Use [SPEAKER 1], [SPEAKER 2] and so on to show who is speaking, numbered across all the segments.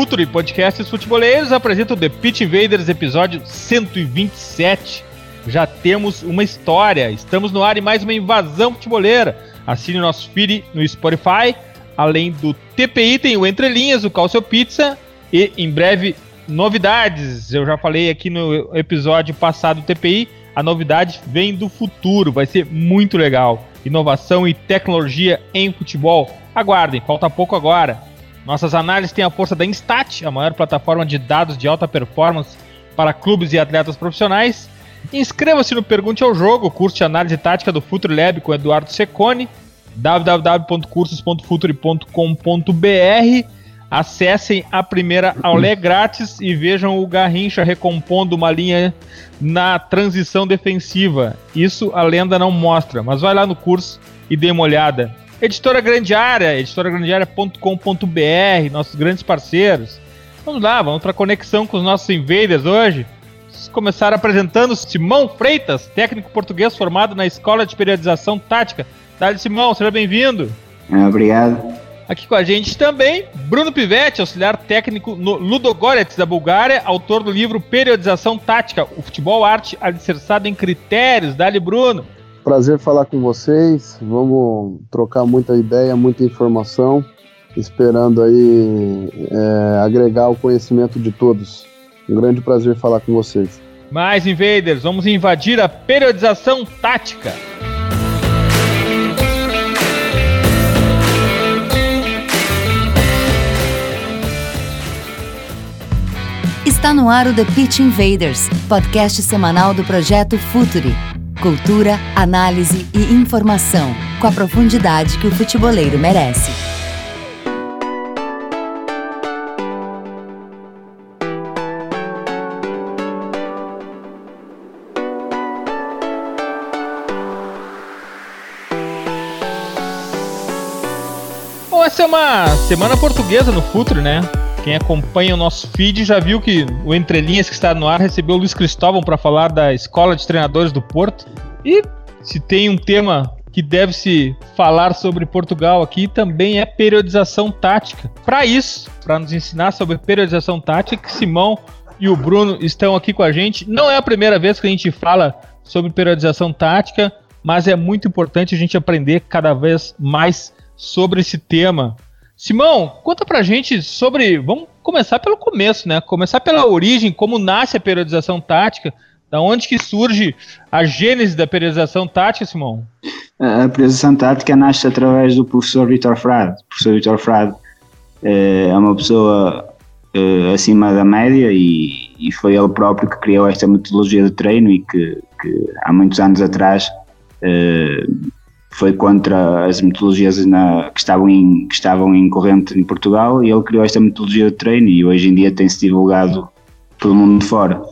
[SPEAKER 1] Futuri Podcasts Futeboleiros apresenta o The Pitch Invaders, episódio 127. Já temos uma história, estamos no ar em mais uma invasão futeboleira. Assine o nosso feed no Spotify, além do TPI tem o Entre Linhas, o Calcio Pizza e em breve novidades. Eu já falei aqui no episódio passado do TPI, a novidade vem do futuro, vai ser muito legal. Inovação e tecnologia em futebol Aguardem, falta pouco agora. Nossas análises têm a força da Instat, a maior plataforma de dados de alta performance para clubes e atletas profissionais. Inscreva-se no Pergunte ao Jogo, curso de análise tática do Futuro Lab com Eduardo Secone, www.cursos.futuri.com.br. Acessem a primeira aula é grátis e vejam o Garrincha recompondo uma linha na transição defensiva. Isso a lenda não mostra, mas vai lá no curso e dê uma olhada. Editora Grande Área, editoragrandeárea.com.br, nossos grandes parceiros. Vamos lá, vamos para a conexão com os nossos invaders hoje. Vamos começar apresentando Simão Freitas, técnico português formado na Escola de Periodização Tática. Dali Simão, seja bem-vindo.
[SPEAKER 2] É, obrigado.
[SPEAKER 1] Aqui com a gente também, Bruno Pivetti, auxiliar técnico no Ludogorets da Bulgária, autor do livro Periodização Tática, o futebol arte alicerçado em critérios. Dali Bruno.
[SPEAKER 3] Prazer falar com vocês. Vamos trocar muita ideia, muita informação, esperando aí é, agregar o conhecimento de todos. Um grande prazer falar com vocês.
[SPEAKER 1] Mais invaders, vamos invadir a periodização tática.
[SPEAKER 4] Está no ar o The Pitch Invaders, podcast semanal do projeto Futuri Cultura, análise e informação, com a profundidade que o futeboleiro merece.
[SPEAKER 1] Essa é uma semana portuguesa no Futuro, né? Quem acompanha o nosso feed já viu que o Entre Linhas que está no ar recebeu o Luiz Cristóvão para falar da Escola de Treinadores do Porto. E se tem um tema que deve se falar sobre Portugal aqui também é periodização tática. Para isso, para nos ensinar sobre periodização tática, Simão e o Bruno estão aqui com a gente. Não é a primeira vez que a gente fala sobre periodização tática, mas é muito importante a gente aprender cada vez mais sobre esse tema. Simão, conta pra gente sobre. Vamos começar pelo começo, né? Começar pela origem, como nasce a periodização tática. Da onde que surge a gênese da periodização tática, Simão?
[SPEAKER 2] A periodização tática nasce através do professor Vitor Frade. O professor Vitor Frade eh, é uma pessoa eh, acima da média e, e, foi ele próprio que criou esta metodologia de treino e que, que há muitos anos atrás eh, foi contra as metodologias na, que, estavam em, que estavam em corrente em Portugal e ele criou esta metodologia de treino e hoje em dia tem-se divulgado pelo mundo fora.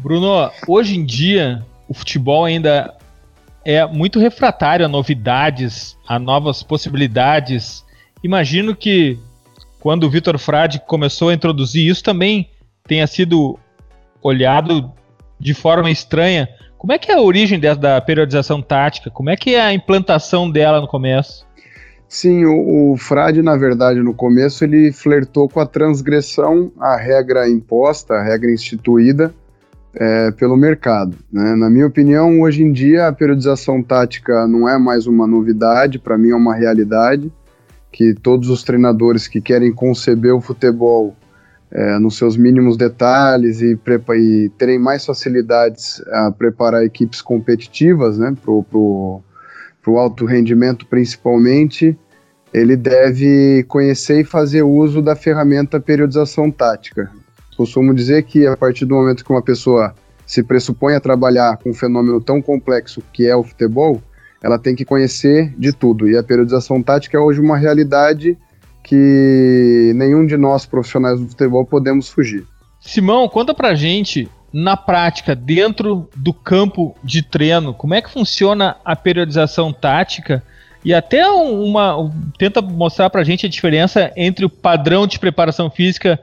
[SPEAKER 1] Bruno, hoje em dia o futebol ainda é muito refratário a novidades, a novas possibilidades. Imagino que quando o Vitor Frade começou a introduzir isso também tenha sido olhado de forma estranha como é que é a origem dessa, da periodização tática? Como é que é a implantação dela no começo?
[SPEAKER 3] Sim, o, o Frade, na verdade, no começo, ele flertou com a transgressão à regra imposta, à regra instituída é, pelo mercado. Né? Na minha opinião, hoje em dia, a periodização tática não é mais uma novidade, para mim é uma realidade, que todos os treinadores que querem conceber o futebol é, nos seus mínimos detalhes e, e, terem mais facilidades a preparar equipes competitivas, né, para o alto rendimento principalmente, ele deve conhecer e fazer uso da ferramenta periodização tática. Costumo dizer que a partir do momento que uma pessoa se pressupõe a trabalhar com um fenômeno tão complexo que é o futebol, ela tem que conhecer de tudo. E a periodização tática é hoje uma realidade que nenhum de nós profissionais do futebol podemos fugir.
[SPEAKER 1] Simão, conta pra gente, na prática, dentro do campo de treino, como é que funciona a periodização tática e até uma tenta mostrar pra gente a diferença entre o padrão de preparação física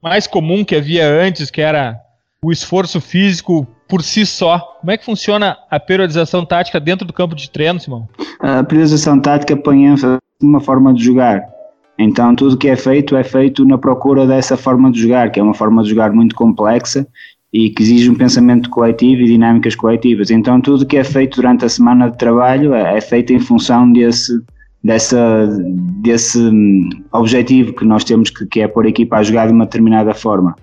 [SPEAKER 1] mais comum que havia antes, que era o esforço físico por si só. Como é que funciona a periodização tática dentro do campo de treino, Simão?
[SPEAKER 2] A periodização tática põe ênfase numa forma de jogar. Então tudo que é feito é feito na procura dessa forma de jogar, que é uma forma de jogar muito complexa e que exige um pensamento coletivo e dinâmicas coletivas. Então tudo que é feito durante a semana de trabalho é, é feito em função desse, dessa, desse hum, objetivo que nós temos que, que é pôr a equipa a jogar de uma determinada forma.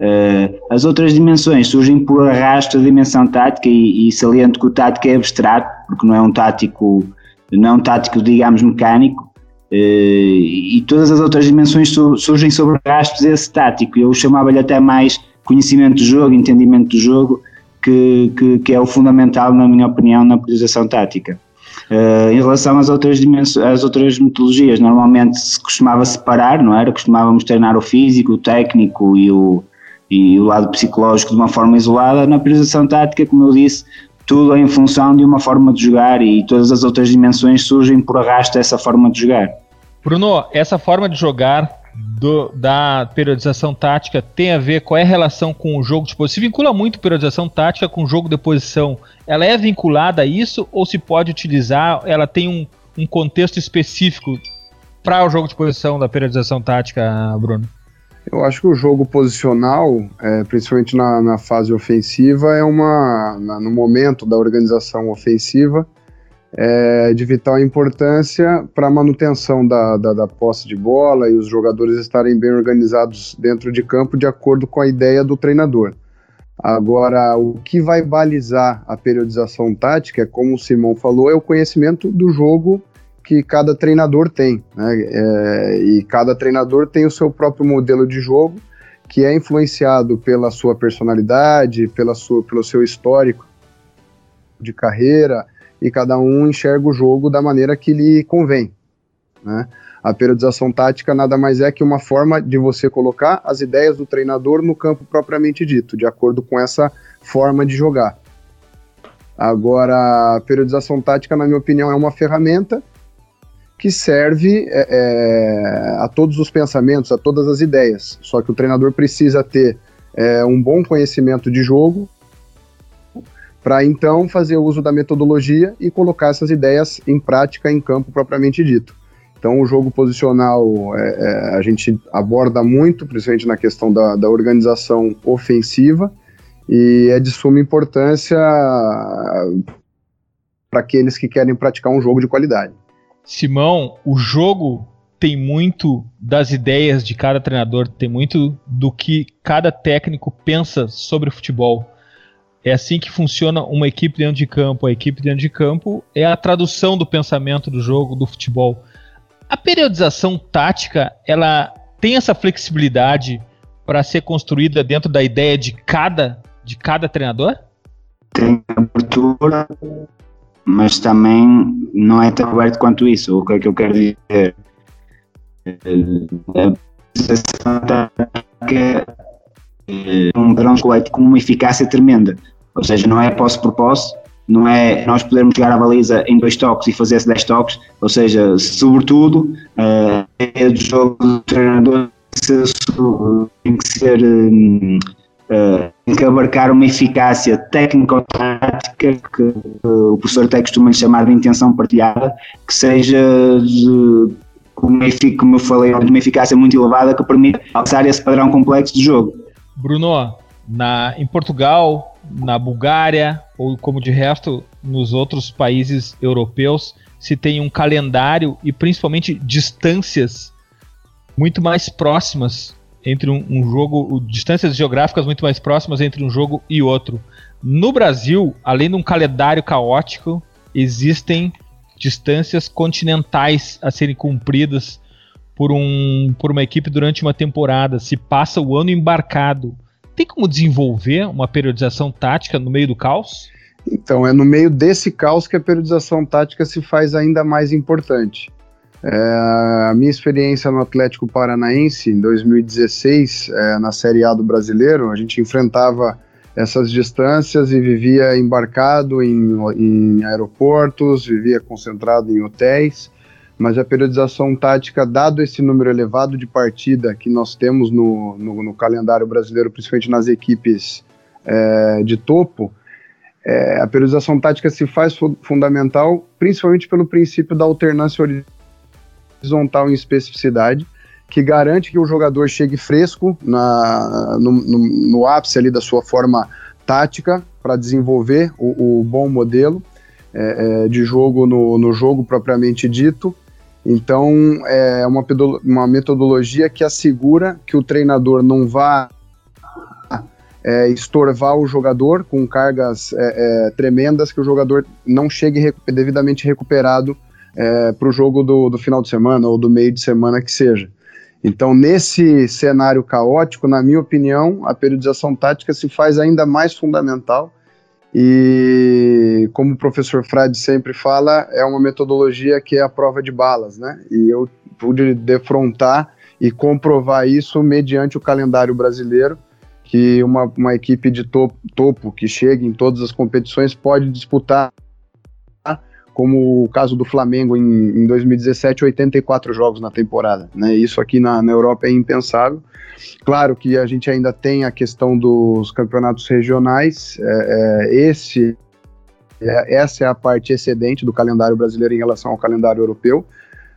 [SPEAKER 2] Uh, as outras dimensões surgem por arrasto da dimensão tática e, e saliento que o tático é abstrato, porque não é um tático, não é um tático, digamos, mecânico, e todas as outras dimensões su surgem sobre arrastos desse tático. Eu chamava-lhe até mais conhecimento do jogo, entendimento do jogo, que, que, que é o fundamental, na minha opinião, na priorização tática. Uh, em relação às outras às outras metodologias, normalmente se costumava separar, não era? Costumávamos treinar o físico, o técnico e o, e o lado psicológico de uma forma isolada, na priorização tática, como eu disse, tudo é em função de uma forma de jogar e todas as outras dimensões surgem por arrasto dessa forma de jogar.
[SPEAKER 1] Bruno, essa forma de jogar do, da periodização tática tem a ver qual é a relação com o jogo de posição? Se vincula muito periodização tática com o jogo de posição. Ela é vinculada a isso ou se pode utilizar? Ela tem um, um contexto específico para o jogo de posição da periodização tática, Bruno?
[SPEAKER 3] Eu acho que o jogo posicional, é, principalmente na, na, fase ofensiva, é uma. Na, no momento da organização ofensiva, é de vital importância para a manutenção da, da, da, posse de bola e os jogadores estarem bem organizados dentro de campo de acordo com a ideia do treinador. Agora, o que vai balizar a periodização tática, como o Simão falou, é o conhecimento do jogo que cada treinador tem, né? É, e cada treinador tem o seu próprio modelo de jogo, que é influenciado pela sua personalidade, pela sua, pelo seu histórico de carreira, e cada um enxerga o jogo da maneira que lhe convém. Né? A periodização tática nada mais é que uma forma de você colocar as ideias do treinador no campo propriamente dito, de acordo com essa forma de jogar. Agora, a periodização tática, na minha opinião, é uma ferramenta que serve é, é, a todos os pensamentos, a todas as ideias. Só que o treinador precisa ter é, um bom conhecimento de jogo para então fazer uso da metodologia e colocar essas ideias em prática em campo propriamente dito. Então, o jogo posicional é, é, a gente aborda muito, principalmente na questão da, da organização ofensiva, e é de suma importância para aqueles que querem praticar um jogo de qualidade.
[SPEAKER 1] Simão, o jogo tem muito das ideias de cada treinador, tem muito do que cada técnico pensa sobre o futebol. É assim que funciona uma equipe dentro de campo. A equipe dentro de campo é a tradução do pensamento do jogo, do futebol. A periodização tática, ela tem essa flexibilidade para ser construída dentro da ideia de cada, de cada treinador?
[SPEAKER 2] Tem abertura, mas também não é tão aberto quanto isso. O que é que eu quero dizer? A é um padrão coletivo com uma eficácia tremenda. Ou seja, não é posse por posse, não é nós podermos chegar à baliza em dois toques e fazer 10 toques, ou seja, sobretudo, a ideia do jogo do treinador tem que ser. Uh, tem que abarcar uma eficácia técnico-tática que uh, o professor até costuma chamar de intenção partilhada, que seja de, uma, como eu falei, de uma eficácia muito elevada que permita alcançar esse padrão complexo de jogo.
[SPEAKER 1] Bruno, na, em Portugal, na Bulgária, ou como de resto nos outros países europeus, se tem um calendário e principalmente distâncias muito mais próximas entre um, um jogo, distâncias geográficas muito mais próximas entre um jogo e outro. No Brasil, além de um calendário caótico, existem distâncias continentais a serem cumpridas por, um, por uma equipe durante uma temporada. Se passa o ano embarcado. Tem como desenvolver uma periodização tática no meio do caos?
[SPEAKER 3] Então, é no meio desse caos que a periodização tática se faz ainda mais importante. É, a minha experiência no Atlético Paranaense em 2016, é, na Série A do Brasileiro, a gente enfrentava essas distâncias e vivia embarcado em, em aeroportos, vivia concentrado em hotéis, mas a periodização tática, dado esse número elevado de partida que nós temos no, no, no calendário brasileiro, principalmente nas equipes é, de topo, é, a periodização tática se faz fu fundamental, principalmente pelo princípio da alternância horizontal em especificidade, que garante que o jogador chegue fresco na, no, no, no ápice ali da sua forma tática para desenvolver o, o, bom modelo é, é, de jogo no, no, jogo propriamente dito. Então, é uma, uma metodologia que assegura que o treinador não vá é, estorvar o jogador com cargas é, é, tremendas, que o jogador não chegue recu devidamente recuperado é, para o jogo do, do final de semana ou do meio de semana que seja. Então, nesse cenário caótico, na minha opinião, a periodização tática se faz ainda mais fundamental. E, como o professor Frade sempre fala, é uma metodologia que é a prova de balas, né? E eu pude defrontar e comprovar isso mediante o calendário brasileiro, que uma, uma equipe de topo, topo que chega em todas as competições pode disputar como o caso do Flamengo em, em 2017, 84 jogos na temporada. Né? Isso aqui na, na Europa é impensável. Claro que a gente ainda tem a questão dos campeonatos regionais. É, é, esse, é, essa é a parte excedente do calendário brasileiro em relação ao calendário europeu.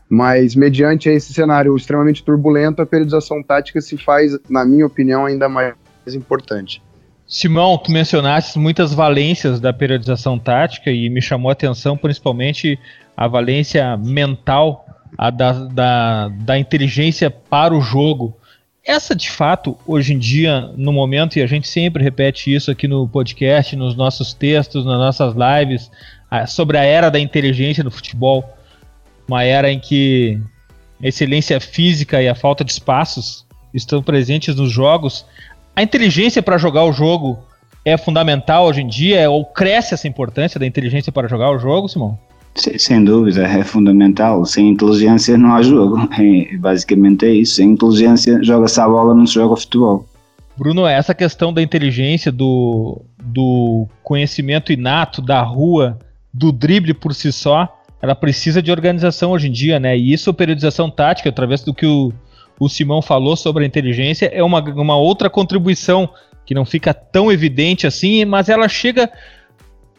[SPEAKER 3] Mas, mediante esse cenário extremamente turbulento, a periodização tática se faz, na minha opinião, ainda mais importante.
[SPEAKER 1] Simão, tu mencionaste muitas valências da periodização tática e me chamou a atenção principalmente a valência mental, a da, da, da inteligência para o jogo. Essa, de fato, hoje em dia, no momento, e a gente sempre repete isso aqui no podcast, nos nossos textos, nas nossas lives, sobre a era da inteligência no futebol, uma era em que a excelência física e a falta de espaços estão presentes nos jogos, a inteligência para jogar o jogo é fundamental hoje em dia? Ou cresce essa importância da inteligência para jogar o jogo, Simão?
[SPEAKER 2] Sem, dúvida, é fundamental. Sem inteligência não há jogo. É, basicamente é isso. Sem inteligência joga-se a bola, não se joga futebol.
[SPEAKER 1] Bruno, essa questão da inteligência, do, do conhecimento inato, da rua, do drible por si só, ela precisa de organização hoje em dia, né? E isso, periodização tática, através do que o, o Simão falou sobre a inteligência, é uma, uma outra contribuição que não fica tão evidente assim, mas ela chega,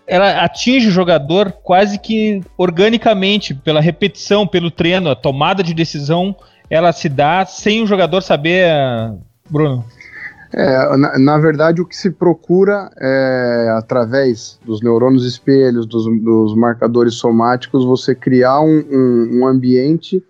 [SPEAKER 1] ela atinge o jogador quase que organicamente, pela repetição, pelo treino, a tomada de decisão, ela se dá sem o jogador saber, Bruno.
[SPEAKER 3] É, na, na, verdade, o que se procura é, através dos neurônios espelhos, dos, dos marcadores somáticos, você criar um, um, um ambiente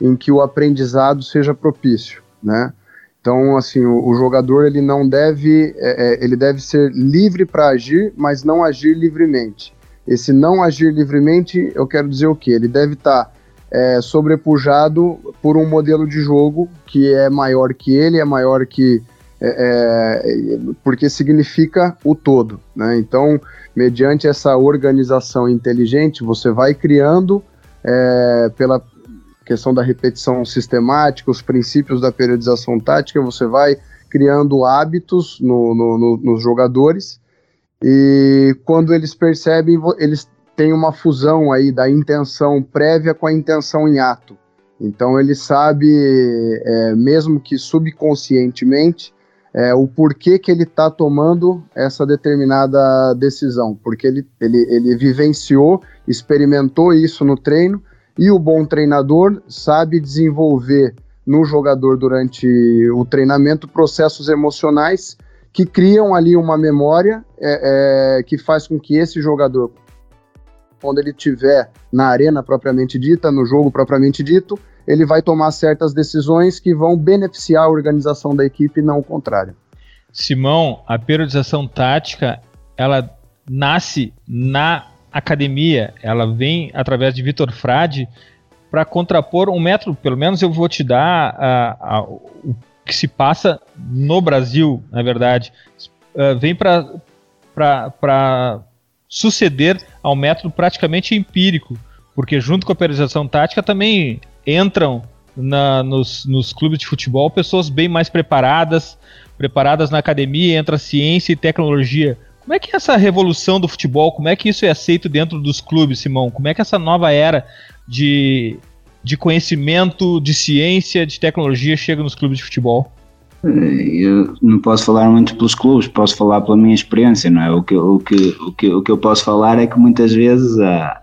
[SPEAKER 3] em que o aprendizado seja propício, né? Então, assim, o, o jogador ele não deve, é, é ele deve ser livre para agir, mas não agir livremente. Esse não agir livremente, eu quero dizer o que? Ele deve estar tá, é, sobrepujado por um modelo de jogo que é maior que ele, é maior que é, é, porque significa o todo, né? Então, mediante essa organização inteligente, você vai criando é, pela, questão da repetição sistemática, os princípios da periodização tática, você vai criando hábitos no, no, no, nos jogadores e quando eles percebem, eles têm uma fusão aí da intenção prévia com a intenção em ato. Então ele sabe, é, mesmo que subconscientemente, é, o porquê que ele está tomando essa determinada decisão, porque ele, ele, ele vivenciou, experimentou isso no treino e o bom treinador sabe desenvolver no jogador durante o treinamento processos emocionais que criam ali uma memória é, é, que faz com que esse jogador, quando ele estiver na arena propriamente dita, no jogo propriamente dito, ele vai tomar certas decisões que vão beneficiar a organização da equipe não o contrário.
[SPEAKER 1] Simão, a periodização tática, ela nasce na academia, ela vem através de Vitor Frade para contrapor um método, pelo menos eu vou te dar a, a, o que se passa no Brasil, na verdade, uh, vem para suceder ao método praticamente empírico, porque junto com a periodização tática também entram na, nos, nos clubes de futebol pessoas bem mais preparadas, preparadas na academia, entra ciência e tecnologia. Como é que é essa revolução do futebol, como é que isso é aceito dentro dos clubes, Simão? Como é que essa nova era de, de conhecimento, de ciência, de tecnologia chega nos clubes de futebol?
[SPEAKER 2] Eu não posso falar muito pelos clubes, posso falar pela minha experiência, não é? O que, o que, o que, o que eu posso falar é que muitas vezes há,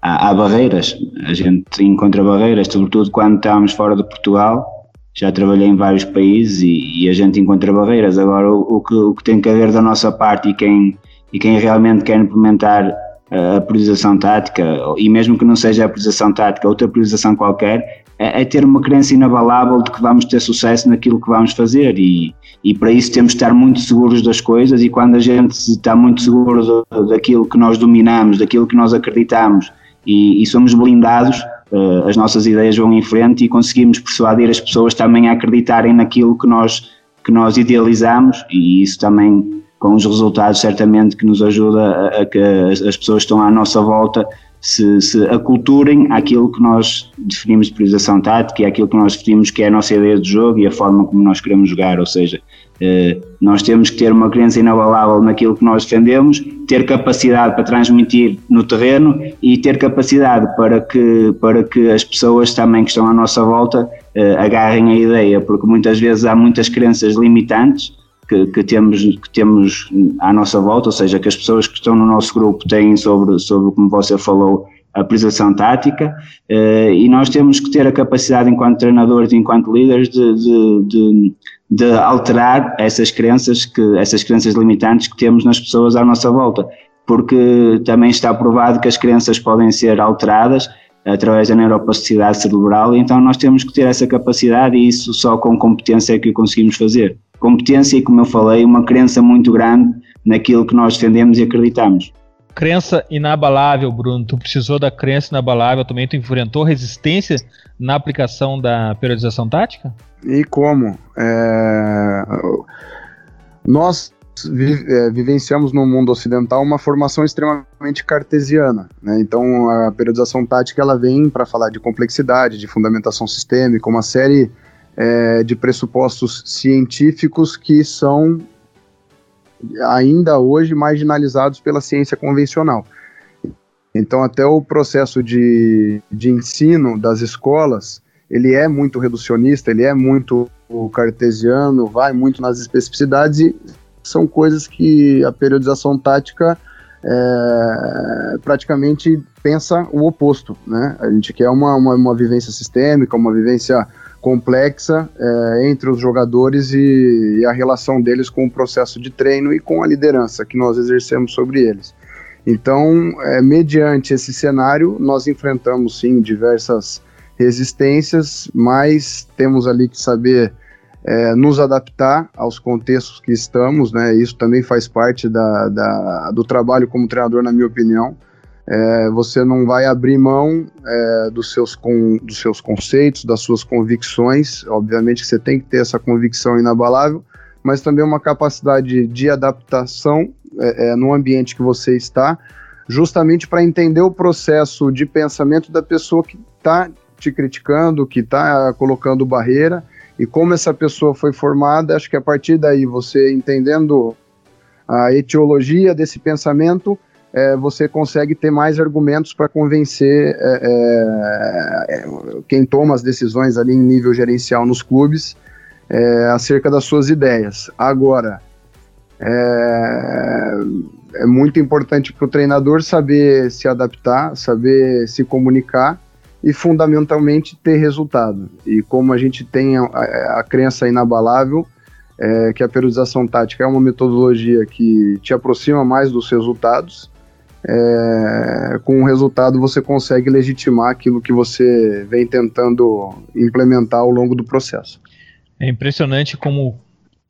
[SPEAKER 2] há, há barreiras, a gente encontra barreiras, sobretudo quando estamos fora de Portugal, já trabalhei em vários países e, e, a gente encontra barreiras. Agora, o, o, que, o que tem que haver da nossa parte e quem, e quem realmente quer implementar a priorização tática, e mesmo que não seja a priorização tática, outra priorização qualquer, é, é, ter uma crença inabalável de que vamos ter sucesso naquilo que vamos fazer. E, e para isso temos de estar muito seguros das coisas. E quando a gente está muito seguro do, daquilo que nós dominamos, daquilo que nós acreditamos e, e somos blindados, uh, as nossas ideias vão em frente e conseguimos persuadir as pessoas também a acreditarem naquilo que nós, que nós idealizamos. E isso também com os resultados certamente que nos ajuda a, a que as, as pessoas que estão à nossa volta se, se aculturem àquilo que nós definimos de priorização tática e àquilo que nós definimos que é a nossa ideia de jogo e a forma como nós queremos jogar, ou seja, nós temos que ter uma crença inabalável naquilo que nós defendemos, ter capacidade para transmitir no terreno e ter capacidade para que, para que as pessoas também que estão à nossa volta eh, agarrem a ideia, porque muitas vezes há muitas crenças limitantes que, que, temos, que temos à nossa volta, ou seja, que as pessoas que estão no nosso grupo têm sobre, sobre como você falou, a tática, eh, e nós temos que ter a capacidade, enquanto treinadores e enquanto líderes, de, de, de, de, alterar essas crenças, que, essas crenças limitantes que temos nas pessoas à nossa volta, porque também está provado que as crenças podem ser alteradas através da neuroplasticidade cerebral, então nós temos que ter essa capacidade, e isso só com competência é que conseguimos fazer competência e, como eu falei, uma crença muito grande naquilo que nós defendemos e acreditamos.
[SPEAKER 1] Crença inabalável, Bruno. Tu precisou da crença inabalável também. Tu enfrentou resistência na aplicação da periodização tática?
[SPEAKER 3] E como? É... Nós é, vivenciamos no mundo ocidental uma formação extremamente cartesiana. Né? Então, a periodização tática ela vem para falar de complexidade, de fundamentação sistêmica, uma série é, de pressupostos científicos que são ainda hoje marginalizados pela ciência convencional. Então, até o processo de, de ensino das escolas, ele é muito reducionista, ele é muito cartesiano, vai muito nas especificidades e são coisas que a periodização tática é, praticamente pensa o oposto, né? A gente quer uma, uma, uma vivência sistêmica, uma vivência complexa é, entre os jogadores e, e, a relação deles com o processo de treino e com a liderança que nós exercemos sobre eles. Então, é, mediante esse cenário, nós enfrentamos sim diversas resistências, mas temos ali que saber é, nos adaptar aos contextos que estamos, né? Isso também faz parte da, da do trabalho como treinador, na minha opinião é, você não vai abrir mão é, dos, seus dos seus conceitos, das suas convicções. Obviamente você tem que ter essa convicção inabalável, mas também uma capacidade de adaptação é, é no ambiente que você está, justamente para entender o processo de pensamento da pessoa que está te criticando, que está colocando barreira e como essa pessoa foi formada. Acho que a partir daí, você entendendo a etiologia desse pensamento é, você consegue ter mais argumentos para convencer é, é, quem toma as decisões ali em nível gerencial nos clubes é, acerca das suas ideias. Agora, é, é muito importante para o treinador saber se adaptar, saber se comunicar e fundamentalmente ter resultado. E como a gente tem a, a, a crença inabalável é, que a periodização tática é uma metodologia que te aproxima mais dos resultados, é, com o resultado você consegue legitimar aquilo que você vem tentando implementar ao longo do processo.
[SPEAKER 1] É impressionante como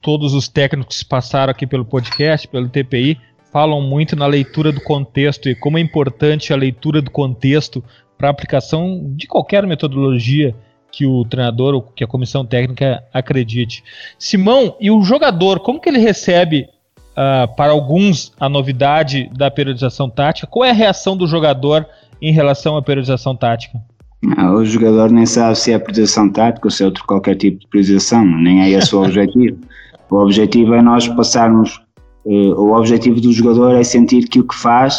[SPEAKER 1] todos os técnicos que passaram aqui pelo podcast, pelo TPI, falam muito na leitura do contexto e como é importante a leitura do contexto para a aplicação de qualquer metodologia que o treinador ou que a comissão técnica acredite. Simão, e o jogador, como que ele recebe uh, para alguns a novidade da periodização tática. Qual é a reação do jogador em relação à periodização tática?
[SPEAKER 2] Não, o jogador nem sabe se é priorização tática ou se é outro qualquer tipo de priorização, nem é esse o objetivo. O objetivo é nós passarmos, uh, o objetivo do jogador é sentir que o que faz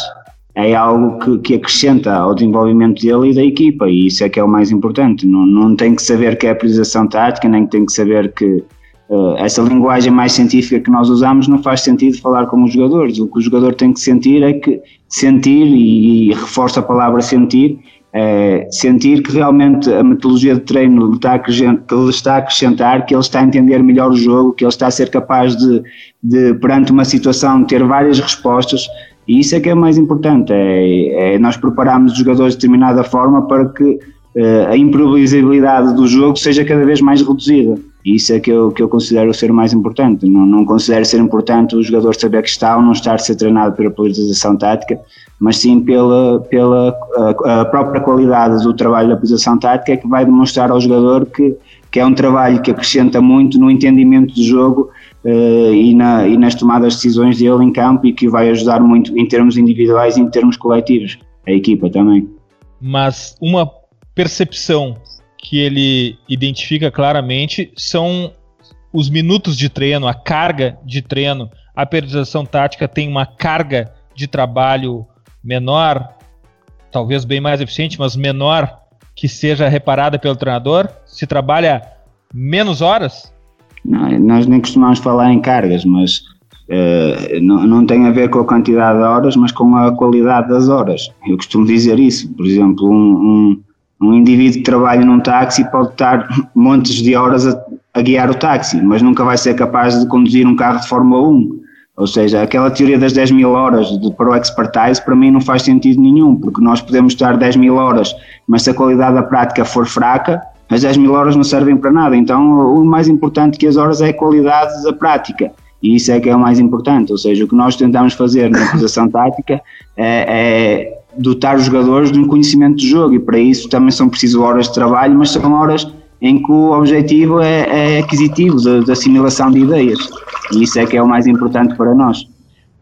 [SPEAKER 2] é algo que, que, acrescenta ao desenvolvimento dele e da equipa, e isso é que é o mais importante. Não, não tem que saber que é a priorização tática, nem tem que saber que essa linguagem mais científica que nós usamos não faz sentido falar com os jogadores. O que o jogador tem que sentir é que sentir, e, e reforça a palavra sentir, é sentir que realmente a metodologia de treino está, que ele está a acrescentar, que ele está a entender melhor o jogo, que ele está a ser capaz de, de perante uma situação, ter várias respostas e isso é que é mais importante, é, é nós prepararmos os jogadores de determinada forma para que uh, a imprevisibilidade do jogo seja cada vez mais reduzida. Isso é que eu, que eu considero ser o mais importante. Não, não considero ser importante o jogador saber que está ou não estar a ser treinado pela polarização tática, mas sim pela, pela a, a própria qualidade do trabalho da polarização tática é que vai demonstrar ao jogador que, que é um trabalho que acrescenta muito no entendimento do jogo uh, e, na, e nas tomadas de decisões dele em campo e que vai ajudar muito em termos individuais e em termos coletivos, a equipa também.
[SPEAKER 1] Mas uma percepção que ele identifica claramente são os minutos de treino, a carga de treino. A periodização tática tem uma carga de trabalho menor, talvez bem mais eficiente, mas menor que seja reparada pelo treinador? Se trabalha menos horas?
[SPEAKER 2] Não, nós nem costumamos falar em cargas, mas uh, não, não tem a ver com a quantidade de horas, mas com a qualidade das horas. Eu costumo dizer isso. Por exemplo, um, um, indivíduo que trabalha num táxi pode estar montes de horas a, a, guiar o táxi, mas nunca vai ser capaz de conduzir um carro de Fórmula 1. Ou seja, aquela teoria das 10 mil horas de, para o expertise para mim não faz sentido nenhum, porque nós podemos estar 10 mil horas, mas se a qualidade da prática for fraca, as 10 mil horas não servem para nada. Então, o mais importante que as horas é a qualidade da prática. E isso é que é o mais importante. Ou seja, o que nós tentamos fazer na posição tática é, é, dotar os jogadores de um conhecimento de jogo. E para isso também são precisas horas de trabalho, mas são horas em que o objetivo é, é aquisitivo, da assimilação de ideias. E isso é que é o mais importante para nós.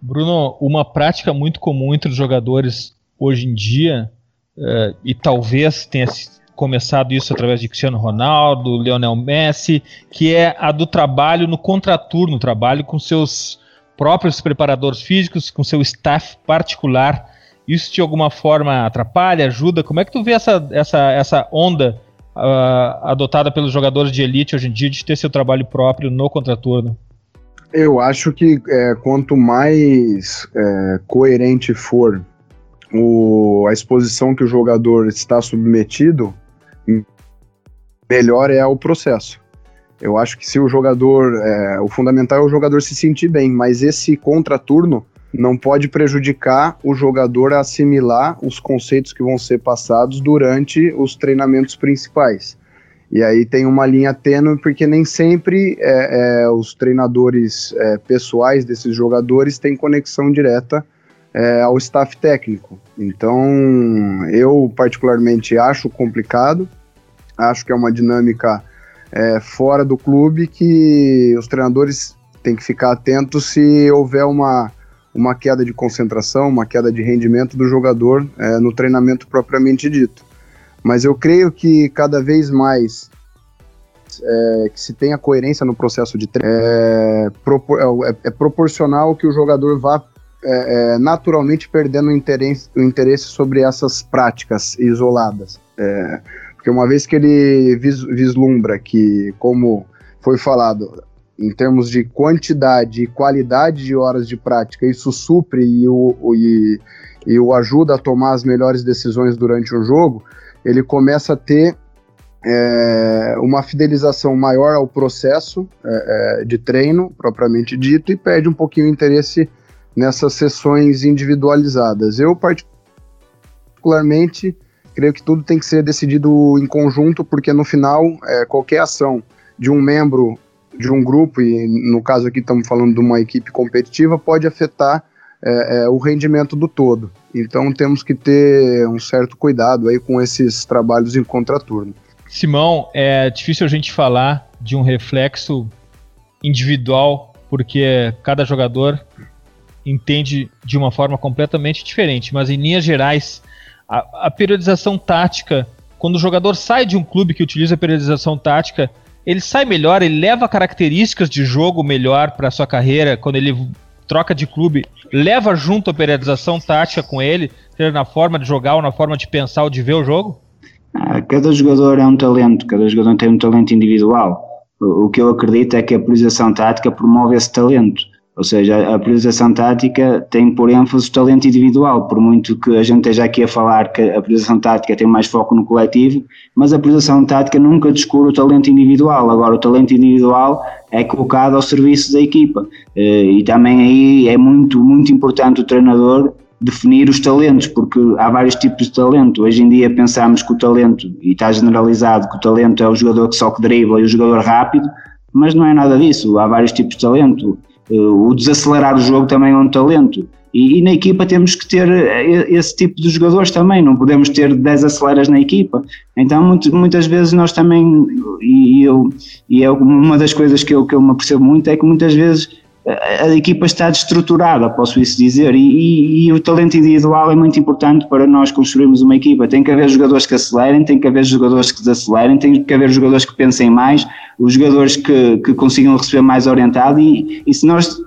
[SPEAKER 1] Bruno, uma prática muito comum entre os jogadores hoje em dia, uh, e talvez tenha começado isso através de Cristiano Ronaldo, Lionel Messi, que é a do trabalho no contraturno, trabalho com seus próprios preparadores físicos, com seu staff particular. Isso de alguma forma atrapalha, ajuda? Como é que tu vê essa, essa, essa onda uh, adotada pelos jogadores de elite hoje em dia de ter seu trabalho próprio no contraturno?
[SPEAKER 3] Eu acho que é, quanto mais é, coerente for o, a exposição que o jogador está submetido, melhor é o processo. Eu acho que se o jogador, é, o fundamental é o jogador se sentir bem, mas esse contraturno não pode prejudicar o jogador a assimilar os conceitos que vão ser passados durante os treinamentos principais. E aí tem uma linha tênue, porque nem sempre é, é, os treinadores é, pessoais desses jogadores têm conexão direta é, ao staff técnico. Então, eu particularmente acho complicado, acho que é uma dinâmica é, fora do clube que os treinadores têm que ficar atentos se houver uma, uma queda de concentração, uma queda de rendimento do jogador é, no treinamento propriamente dito. Mas eu creio que cada vez mais é, que se tenha coerência no processo de treino é, propor, é, é proporcional que o jogador vá é, é, naturalmente perdendo o interesse, o interesse sobre essas práticas isoladas. É, porque uma vez que ele vis, vislumbra que, como foi falado, em termos de quantidade e qualidade de horas de prática, isso supre e o, e, e o ajuda a tomar as melhores decisões durante o jogo, ele começa a ter é, uma fidelização maior ao processo é, é de treino, propriamente dito, e perde um pouquinho o interesse nessas sessões individualizadas. Eu, particularmente, creio que tudo tem que ser decidido em conjunto, porque no final, é, qualquer ação de um membro de um grupo, e no caso aqui estamos falando de uma equipe competitiva, pode afetar é, é, o rendimento do todo. Então temos que ter um certo cuidado aí com esses trabalhos em contraturno.
[SPEAKER 1] Simão, é difícil a gente falar de um reflexo individual, porque cada jogador entende de uma forma completamente diferente, mas em linhas gerais, a, a periodização tática quando o jogador sai de um clube que utiliza periodização tática, ele sai melhor, ele leva características de jogo melhor para sua carreira quando ele troca de clube, leva junto a periodização tática com ele, seja na forma de jogar ou na forma de pensar ou de ver o jogo?
[SPEAKER 2] Ah, cada jogador é um talento, cada jogador tem um talento individual. O que eu acredito é que a periodização tática promove esse talento. Ou seja, a priorização tática tem por ênfase o talento individual, por muito que a gente esteja aqui a falar que a priorização tática tem mais foco no coletivo, mas a priorização tática nunca descura o talento individual. Agora, o talento individual é colocado ao serviço da equipa. Eh, e também aí é muito, muito importante o treinador definir os talentos, porque há vários tipos de talento. Hoje em dia pensamos que o talento, e está generalizado, que o talento é o jogador que só que dribla e o jogador rápido, mas não é nada disso. Há vários tipos de talento o desacelerar o jogo também é um talento. E, e, na equipa temos que ter eh, esse tipo de jogadores também, não podemos ter 10 aceleras na equipa. Então, muito, muitas vezes nós também, e, eu, e é uma das coisas que eu, que eu me apercebo muito, é que muitas vezes a, equipa está destruturada, posso isso dizer, e, e, o talento individual é muito importante para nós construirmos uma equipa. Tem que haver jogadores que acelerem, tem que haver jogadores que desacelerem, tem que haver jogadores que pensem mais, os jogadores que, que consigam receber mais orientado e, e se nós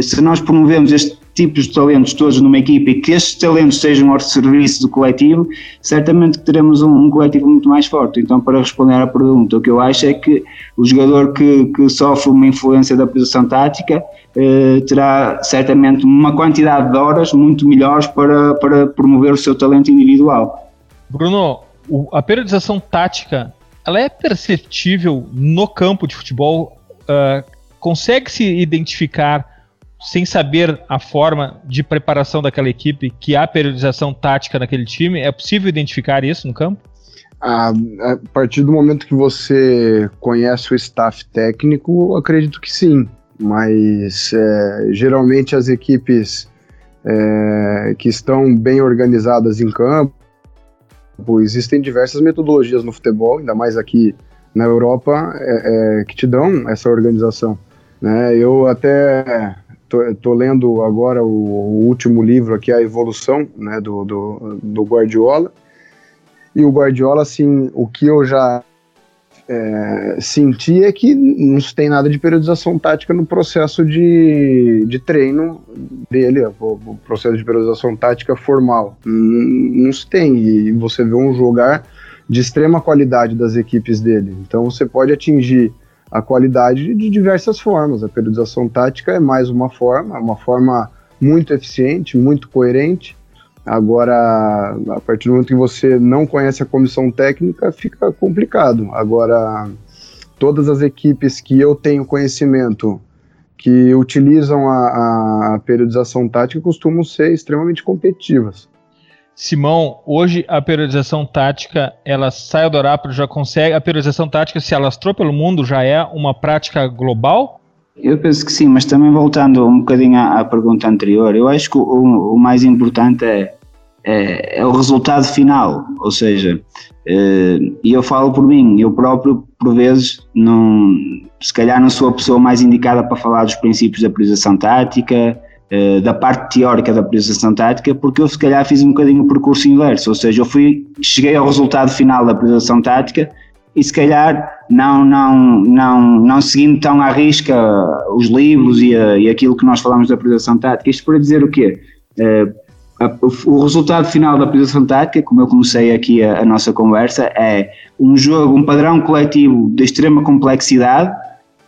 [SPEAKER 2] se nós promovemos este tipos de talentos todos numa equipa e que estes talentos sejam ao serviço do coletivo, certamente que teremos um, um, coletivo muito mais forte. Então, para responder à pergunta, o que eu acho é que o jogador que, que sofre uma influência da posição tática eh, terá certamente uma quantidade de horas muito melhores para, para promover o seu talento individual.
[SPEAKER 1] Bruno, o, a periodização tática ela é perceptível no campo de futebol? Uh, Consegue-se identificar sem saber a forma de preparação daquela equipe, que há periodização tática naquele time, é possível identificar isso no campo?
[SPEAKER 3] A, a partir do momento que você conhece o staff técnico, acredito que sim, mas é, geralmente as equipes é, que estão bem organizadas em campo, existem diversas metodologias no futebol, ainda mais aqui na Europa, é, é que te dão essa organização. Né? Eu até Tô lendo agora o, o, último livro aqui, A Evolução, né, do, do, do, Guardiola. E o Guardiola, assim, o que eu já é, senti é que não se tem nada de periodização tática no processo de, de treino dele, o, o processo de periodização tática formal. Não, não se tem. E você vê um jogar de extrema qualidade das equipes dele. Então você pode atingir a qualidade de diversas formas. A periodização tática é mais uma forma, uma forma muito eficiente, muito coerente. Agora, a partir do momento que você não conhece a comissão técnica, fica complicado. Agora, todas as equipes que eu tenho conhecimento que utilizam a, a periodização tática costumam ser extremamente competitivas.
[SPEAKER 1] Simão, hoje a periodização tática, ela sai do Orápolis, já consegue, a periodização tática se alastrou pelo mundo, já é uma prática global?
[SPEAKER 2] Eu penso que sim, mas também voltando um bocadinho à, à pergunta anterior, eu acho que o, o mais importante é, é, é, o resultado final, ou seja, eh, e eu falo por mim, eu próprio, por vezes, não, se calhar não sou a pessoa mais indicada para falar dos princípios da periodização tática, eh, da parte teórica da priorização tática, porque eu se calhar fiz um bocadinho o percurso inverso, ou seja, eu fui, cheguei ao resultado final da priorização tática e se calhar não, não, não, não seguindo tão à risca os livros e, a, e aquilo que nós falamos da priorização tática. Isto para dizer o quê? O resultado final da priorização tática, como eu comecei aqui a, a nossa conversa, é um jogo, um padrão coletivo de extrema complexidade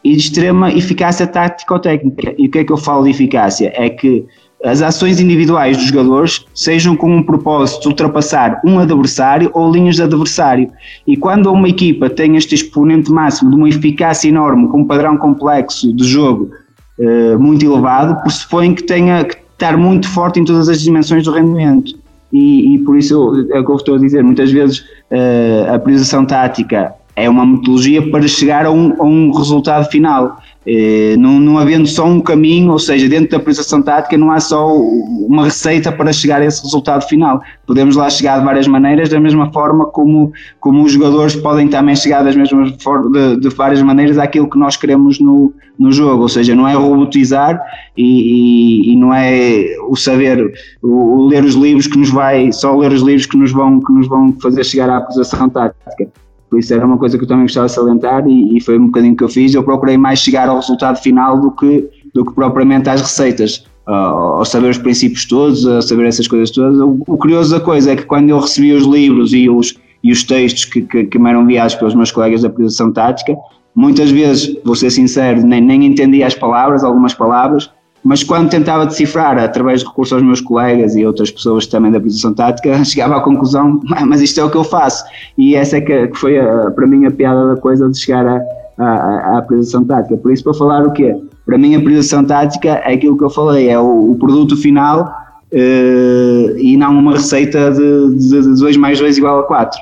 [SPEAKER 2] e de extrema eficácia tático-técnica. E o que é que eu falo de eficácia? É que as ações individuais dos jogadores sejam com um propósito de ultrapassar um adversário ou linhas de adversário. E quando uma equipa tem este exponente máximo de uma eficácia enorme, com um padrão complexo de jogo eh, muito elevado, pressupõe que tenha que estar muito forte em todas as dimensões do rendimento. E, e por isso é o que eu estou a dizer, muitas vezes eh, a priorização tática é uma metodologia para chegar a um, a um resultado final. Eh, não, não havendo só um caminho, ou seja, dentro da priorização tática não há só uma receita para chegar a esse resultado final. Podemos lá chegar de várias maneiras, da mesma forma como, como os jogadores podem também chegar das mesmas de, de várias maneiras àquilo que nós queremos no, no jogo, ou seja, não é robotizar e, e, e não é o saber, o, o, ler os livros que nos vai, só ler os livros que nos vão, que nos vão fazer chegar à priorização tática por isso era uma coisa que eu também gostava de salientar e, e, foi um bocadinho que eu fiz. Eu procurei mais chegar ao resultado final do que, do que propriamente às receitas, uh, ao saber os princípios todos, a saber essas coisas todas. O, o, curioso da coisa é que quando eu recebi os livros e os, e os textos que, que, que me eram enviados pelos meus colegas da produção tática, muitas vezes, vou ser sincero, nem, nem entendia as palavras, algumas palavras, mas quando tentava decifrar através de recursos aos meus colegas e outras pessoas também da posição tática, chegava à conclusão, mas isto é o que eu faço. E essa é que foi a, para mim a piada da coisa de chegar à, à, à posição tática. Por isso, para falar o quê? Para mim, a posição tática é aquilo que eu falei, é o, o produto final uh, e não uma receita de 2 mais 2 igual a 4.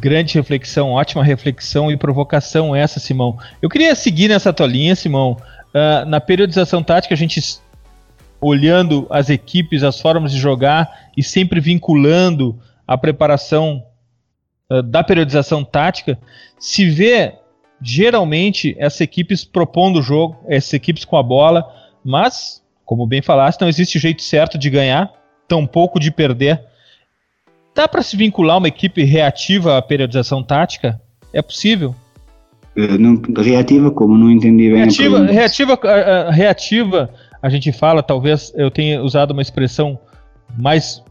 [SPEAKER 1] Grande reflexão, ótima reflexão e provocação essa, Simão. Eu queria seguir nessa tua linha, Simão. Uh, na periodização tática, a gente olhando as equipes, as formas de jogar e sempre vinculando a preparação uh, da periodização tática, se vê geralmente essas equipes propondo o jogo, essas equipes com a bola, mas, como bem falaste, não existe jeito certo de ganhar, tampouco de perder. Dá para se vincular uma equipe reativa à periodização tática? É possível?
[SPEAKER 2] Eh, não, reativa como? Não entendi bem.
[SPEAKER 1] Reativa, a reativa, a, a, reativa, a gente fala, talvez eu tenha usado uma expressão mais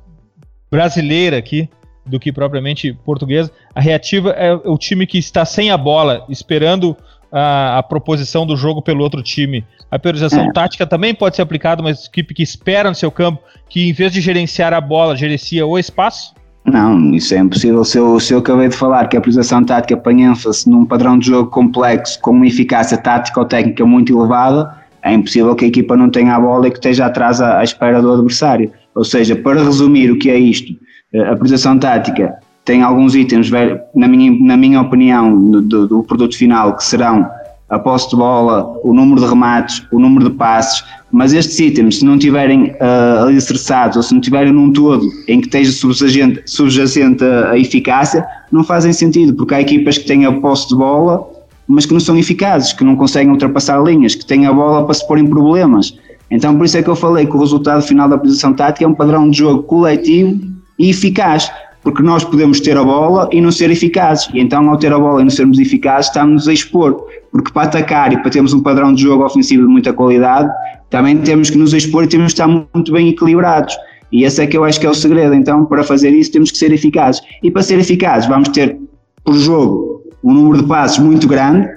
[SPEAKER 1] brasileira aqui do que propriamente portuguesa. A reativa é o time que está sem a bola, esperando a, a proposição do jogo pelo outro time. A priorização é. tática também pode ser aplicada a uma equipe que espera no seu campo, que em vez de gerenciar a bola, gerencia o espaço.
[SPEAKER 2] Não, isso é impossível. Se eu, se eu acabei de falar que a priorização tática põe ênfase num padrão de jogo complexo com uma eficácia tática ou técnica muito elevada, é impossível que a equipa não tenha a bola e que esteja atrás à, à espera do adversário. Ou seja, para resumir o que é isto, eh, a priorização tática tem alguns itens, na minha, na minha opinião, do, do produto final, que serão a posse de bola, o número de remates, o número de passes, mas estes itens, se não tiverem uh, alicerçados ou se não tiverem num todo em que esteja subjacente, subjacente a, a, eficácia, não fazem sentido, porque há equipas que têm a posse de bola, mas que não são eficazes, que não conseguem ultrapassar linhas, que têm a bola para se pôr em problemas. Então, por isso é que eu falei que o resultado final da posição tática é um padrão de jogo coletivo e eficaz porque nós podemos ter a bola e não ser eficazes. E então, ao ter a bola e não sermos eficazes, estamos a expor. Porque para atacar e para termos um padrão de jogo ofensivo de muita qualidade, também temos que nos expor e temos que estar muito bem equilibrados. E esse é que eu acho que é o segredo. Então, para fazer isso, temos que ser eficazes. E para ser eficazes, vamos ter por jogo um número de passos muito grande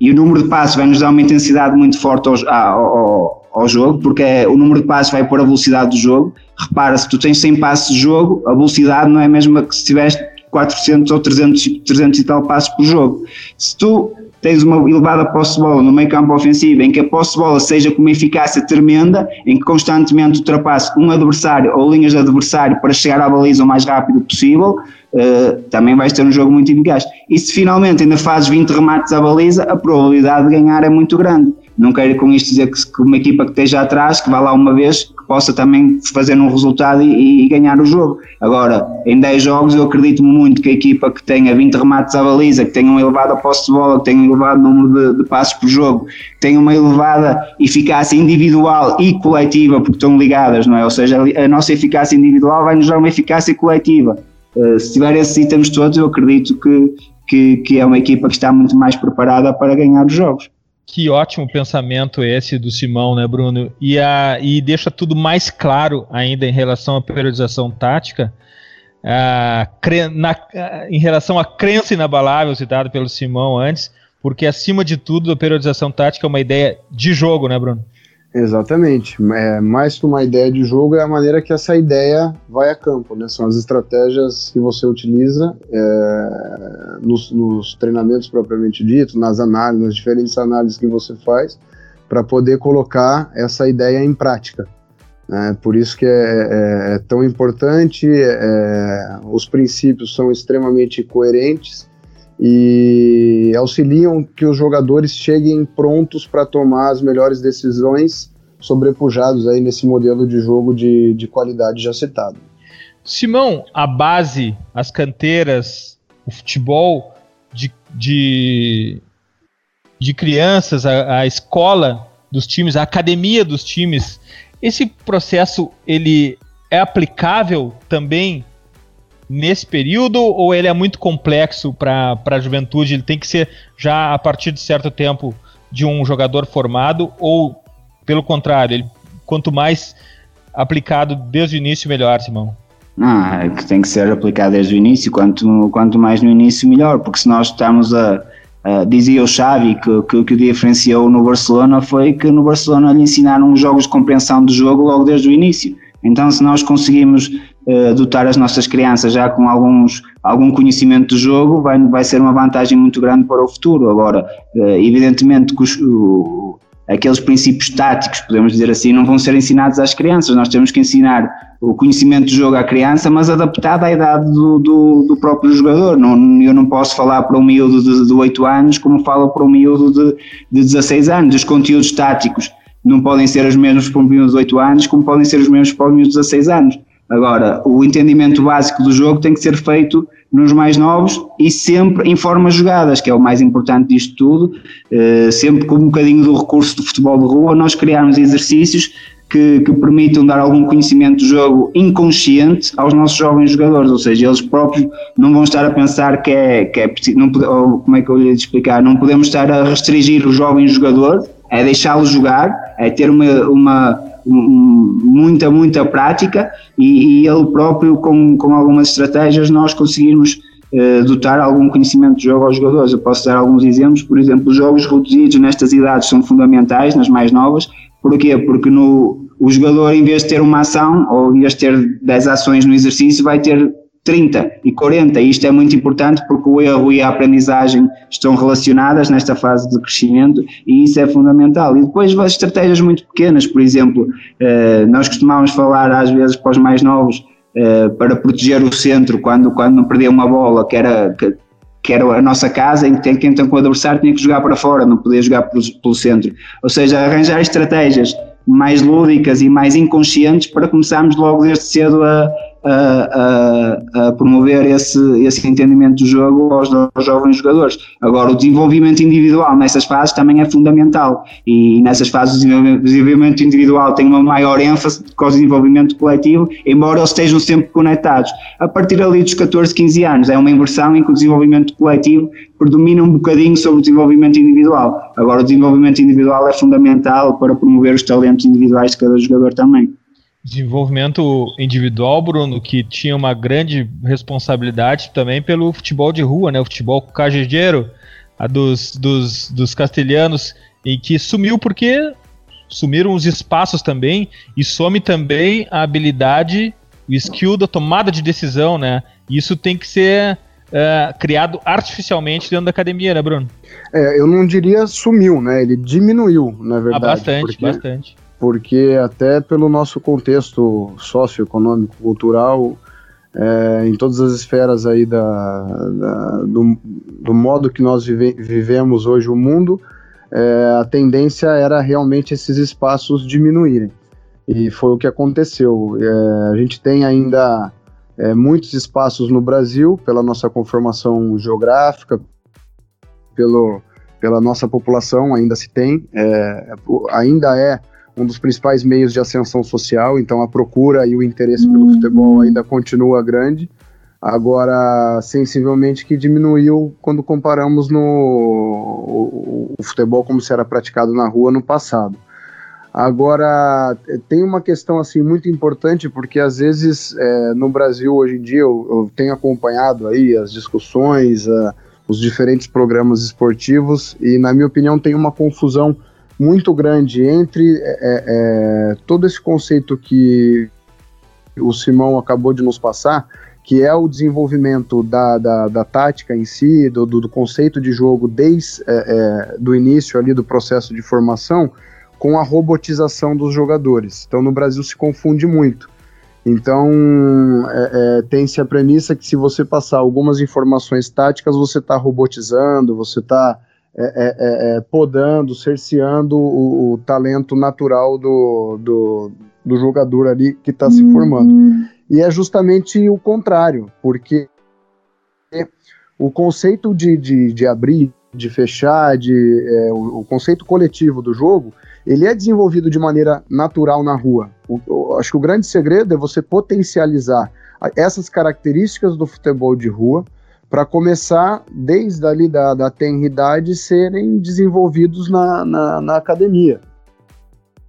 [SPEAKER 2] e o número de passos vai nos dar uma intensidade muito forte ao, ao, ao jogo, porque é, o número de passos vai pôr a velocidade do jogo. Repara, se tu tens 100 passos de jogo, a velocidade não é a mesma que se tiveste 400 ou 300, 300 e tal passos por jogo. Se tu tens uma elevada posse de bola no meio campo ofensivo, em que a posse de bola seja com uma eficácia tremenda, em que constantemente ultrapasse um adversário ou linhas de adversário para chegar à baliza o mais rápido possível, uh, também vais ter um jogo muito eficaz. E se finalmente ainda fazes 20 remates à baliza, a probabilidade de ganhar é muito grande. Não quero com isto dizer que, uma equipa que esteja atrás, que vá lá uma vez, que possa também fazer um resultado e, e ganhar o jogo. Agora, em 10 jogos, eu acredito muito que a equipa que tenha 20 remates à baliza, que tenha um elevado posse de bola, que tenha um elevado número de, de passos por jogo, que tenha uma elevada eficácia individual e coletiva, porque estão ligadas, não é? Ou seja, a nossa eficácia individual vai nos dar uma eficácia coletiva. Uh, se tiver esses itens todos, eu acredito que, que, que é uma equipa que está muito mais preparada para ganhar os jogos.
[SPEAKER 1] Que ótimo pensamento esse do Simão, né, Bruno? E, a, e deixa tudo mais claro ainda em relação à periodização tática, a, na, em relação à crença inabalável citada pelo Simão antes, porque acima de tudo a periodização tática é uma ideia de jogo, né, Bruno?
[SPEAKER 3] Exatamente. É, mais que uma ideia de jogo é a maneira que essa ideia vai a campo, né? São as estratégias que você utiliza é, nos, nos, treinamentos propriamente dito, nas análises, nas diferentes análises que você faz, para poder colocar essa ideia em prática. Né? Por isso que é, é, é tão importante, é, os princípios são extremamente coerentes e auxiliam que os jogadores cheguem prontos para tomar as melhores decisões, sobrepujados aí nesse modelo de jogo de, de qualidade já citado.
[SPEAKER 1] Simão, a base, as canteiras, o futebol de, de, de crianças, a, a escola dos times, a academia dos times, esse processo ele é aplicável também nesse período ou ele é muito complexo para a juventude? Ele tem que ser já a partir de certo tempo de um jogador formado ou pelo contrário, ele, quanto mais aplicado desde o início, melhor, Simão?
[SPEAKER 2] É que tem que ser aplicado desde o início, quanto, quanto mais no início, melhor, porque se nós estamos a. dizia o Xavi que, que o que o diferenciou no Barcelona foi que no Barcelona lhe ensinaram os jogos de compreensão do jogo logo desde o início. Então, se nós conseguimos uh, dotar as nossas crianças já com alguns, algum conhecimento do jogo, vai, vai ser uma vantagem muito grande para o futuro. Agora, uh, evidentemente que os, uh, aqueles princípios táticos, podemos dizer assim, não vão ser ensinados às crianças. Nós temos que ensinar o conhecimento do jogo à criança, mas adaptado à idade do, do, do próprio jogador. Não, eu não posso falar para um miúdo de, de 8 anos como falo para um miúdo de, de 16 anos. Os conteúdos táticos não podem ser os mesmos para um miúdo de 8 anos, como podem ser os mesmos para um miúdo de 16 anos. Agora, o entendimento básico do jogo tem que ser feito nos mais novos e sempre em formas jogadas, que é o mais importante disto tudo. Uh, sempre com um bocadinho do recurso do futebol de rua, nós criarmos exercícios que, que, permitam dar algum conhecimento do jogo inconsciente aos nossos jovens jogadores, ou seja, eles próprios não vão estar a pensar que é, que é não, ou como é que eu lhe explicar, não podemos estar a restringir o jovem jogador, é deixá-lo jogar, é ter uma, uma muita, muita prática e, e, ele próprio, com, com algumas estratégias, nós conseguirmos uh, dotar algum conhecimento de jogo aos jogadores. Eu posso dar alguns exemplos, por exemplo, os jogos reduzidos nestas idades são fundamentais, nas mais novas. Porquê? Porque no, o jogador, em vez de ter uma ação, ou em vez de ter 10 ações no exercício, vai ter 30 e 40. Isto é muito importante porque o erro e a aprendizagem estão relacionadas nesta fase de crescimento e isso é fundamental. E depois as estratégias muito pequenas, por exemplo, eh, nós costumávamos falar às vezes para os mais novos eh, para proteger o centro quando, quando perdia uma bola, que era, que, que era a nossa casa, em que então com o adversário tinha que jogar para fora, não podia jogar pelo, pelo centro. Ou seja, arranjar estratégias mais lúdicas e mais inconscientes para começarmos logo desde cedo a, a, a, a, promover esse, esse entendimento do jogo aos, aos, jovens jogadores. Agora, o desenvolvimento individual nessas fases também é fundamental e nessas fases o desenvolvimento individual tem uma maior ênfase que o desenvolvimento coletivo, embora eles estejam sempre conectados. A partir ali dos 14, 15 anos, é uma inversão em que o desenvolvimento coletivo predomina um bocadinho sobre o desenvolvimento individual. Agora, o desenvolvimento individual é fundamental para promover os talentos individuais de cada jogador também
[SPEAKER 1] desenvolvimento individual, Bruno, que tinha uma grande responsabilidade também pelo futebol de rua, né? O futebol cajejeiro, a dos, dos, dos castelhanos, em que sumiu porque sumiram os espaços também e some também a habilidade, o skill da tomada de decisão, né? Isso tem que ser uh, criado artificialmente dentro da academia, né, Bruno?
[SPEAKER 3] É, eu não diria sumiu, né? Ele diminuiu, na ah, verdade. Ah,
[SPEAKER 1] bastante, porque... bastante
[SPEAKER 3] porque até pelo nosso contexto socioeconômico, cultural, é, em todas as esferas aí da, da do, do, modo que nós vive, vivemos hoje o mundo, é, a tendência era realmente esses espaços diminuírem. E foi o que aconteceu. É, a gente tem ainda é, muitos espaços no Brasil, pela nossa conformação geográfica, pelo, pela nossa população, ainda se tem, é, ainda é um dos principais meios de ascensão social, então a procura e o interesse uhum. pelo futebol ainda continua grande. Agora, sensivelmente que diminuiu quando comparamos no o, o futebol como se era praticado na rua no passado. Agora, tem uma questão assim muito importante, porque às vezes é, no Brasil hoje em dia eu, eu tenho acompanhado aí as discussões, uh, os diferentes programas esportivos, e na minha opinião tem uma confusão muito grande entre é, é, é, todo esse conceito que o Simão acabou de nos passar, que é o desenvolvimento da, da, da tática em si, do, do, conceito de jogo desde é, é, do início ali do processo de formação, com a robotização dos jogadores. Então no Brasil se confunde muito. Então, é, é, tem-se a premissa que se você passar algumas informações táticas, você está robotizando, você está é, é, é, podando, cerceando o, o, talento natural do, do, do jogador ali que está se formando. Uhum. E é justamente o contrário, porque o conceito de, de, de abrir, de fechar, de, é, o, o, conceito coletivo do jogo, ele é desenvolvido de maneira natural na rua. O, o, acho que o grande segredo é você potencializar essas características do futebol de rua para começar, desde ali da, da tenridade, serem desenvolvidos na, na, na academia.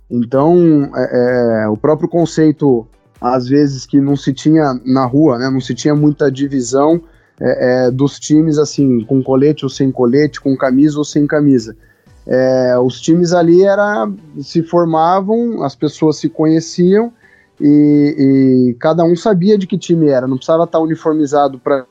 [SPEAKER 3] Então, é, é, o próprio conceito, às vezes, que não se tinha na rua, né, não se tinha muita divisão é, é dos times, assim, com colete ou sem colete, com camisa ou sem camisa. É, os times ali era, se formavam, as pessoas se conheciam e, e cada um sabia de que time era, não precisava estar uniformizado para